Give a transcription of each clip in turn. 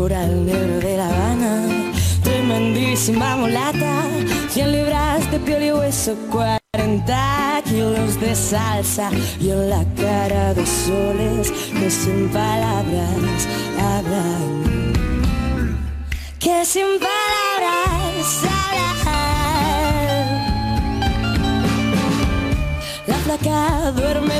coral negro de La Habana, tremendísima mulata, 100 libras de piel y hueso, 40 kilos de salsa. Y en la cara dos soles que sin palabras hablan, que sin palabras hablan. La flaca duerme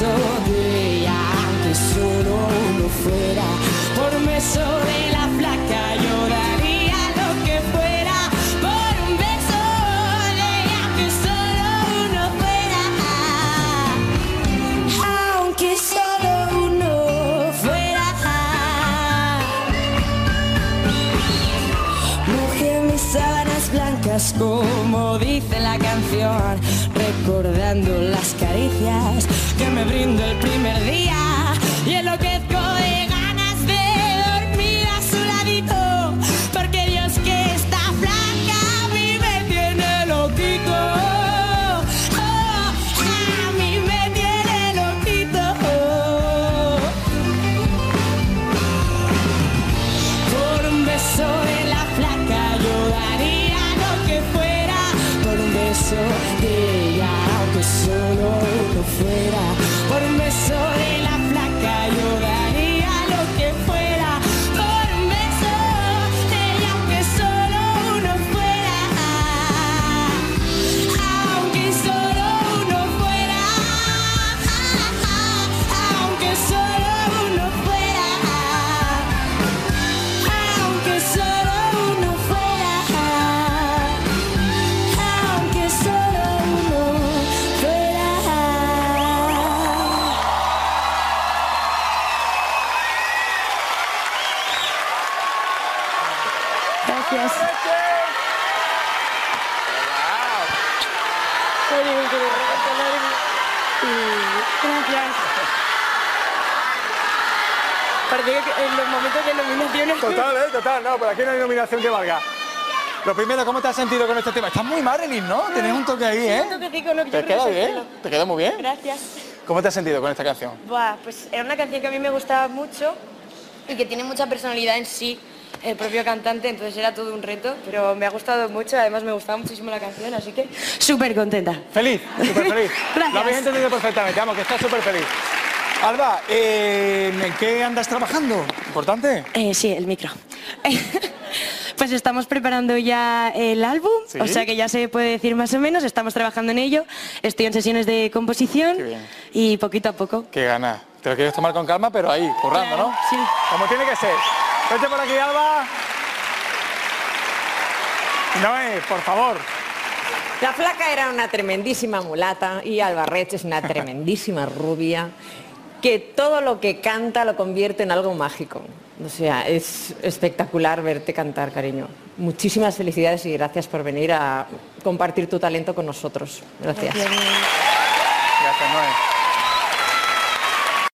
un beso de aunque solo uno fuera Por un beso de la como dice la canción, recordando las caricias que me brindó el primer día de ella aunque solo uno fuera Por un beso Gracias. Gracias. Parece que en los momentos de nominaciones... Total, ¿eh? Total, no, por aquí no hay nominación que valga. Lo primero, ¿cómo te has sentido con este tema? Estás muy Marilyn, ¿no? Tienes un toque ahí, ¿eh? Un no, ¿Te queda bien? ¿Te queda muy bien? Gracias. ¿Cómo te has sentido con esta canción? Buah, pues era una canción que a mí me gustaba mucho y que tiene mucha personalidad en sí, el propio cantante, entonces era todo un reto, pero me ha gustado mucho, además me gustaba muchísimo la canción, así que súper contenta. Feliz, súper feliz. Gracias. Lo habéis entendido perfectamente, vamos, que estás súper feliz. Alba, eh, ¿en qué andas trabajando? ¿Importante? Eh, sí, el micro. Pues estamos preparando ya el álbum, Sí. o sea que ya se puede decir más o menos, estamos trabajando en ello, estoy en sesiones de composición y poquito a poco. Qué gana. Te lo quieres tomar con calma, pero ahí, currando, ¿no? Sí. Como tiene que ser. Vete por aquí, Alba. Noé, por favor. La flaca era una tremendísima mulata y Albarreche es una tremendísima rubia que todo lo que canta lo convierte en algo mágico. O sea, es espectacular verte cantar, cariño. Muchísimas felicidades y gracias por venir a compartir tu talento con nosotros. Gracias. Gracias, Noé.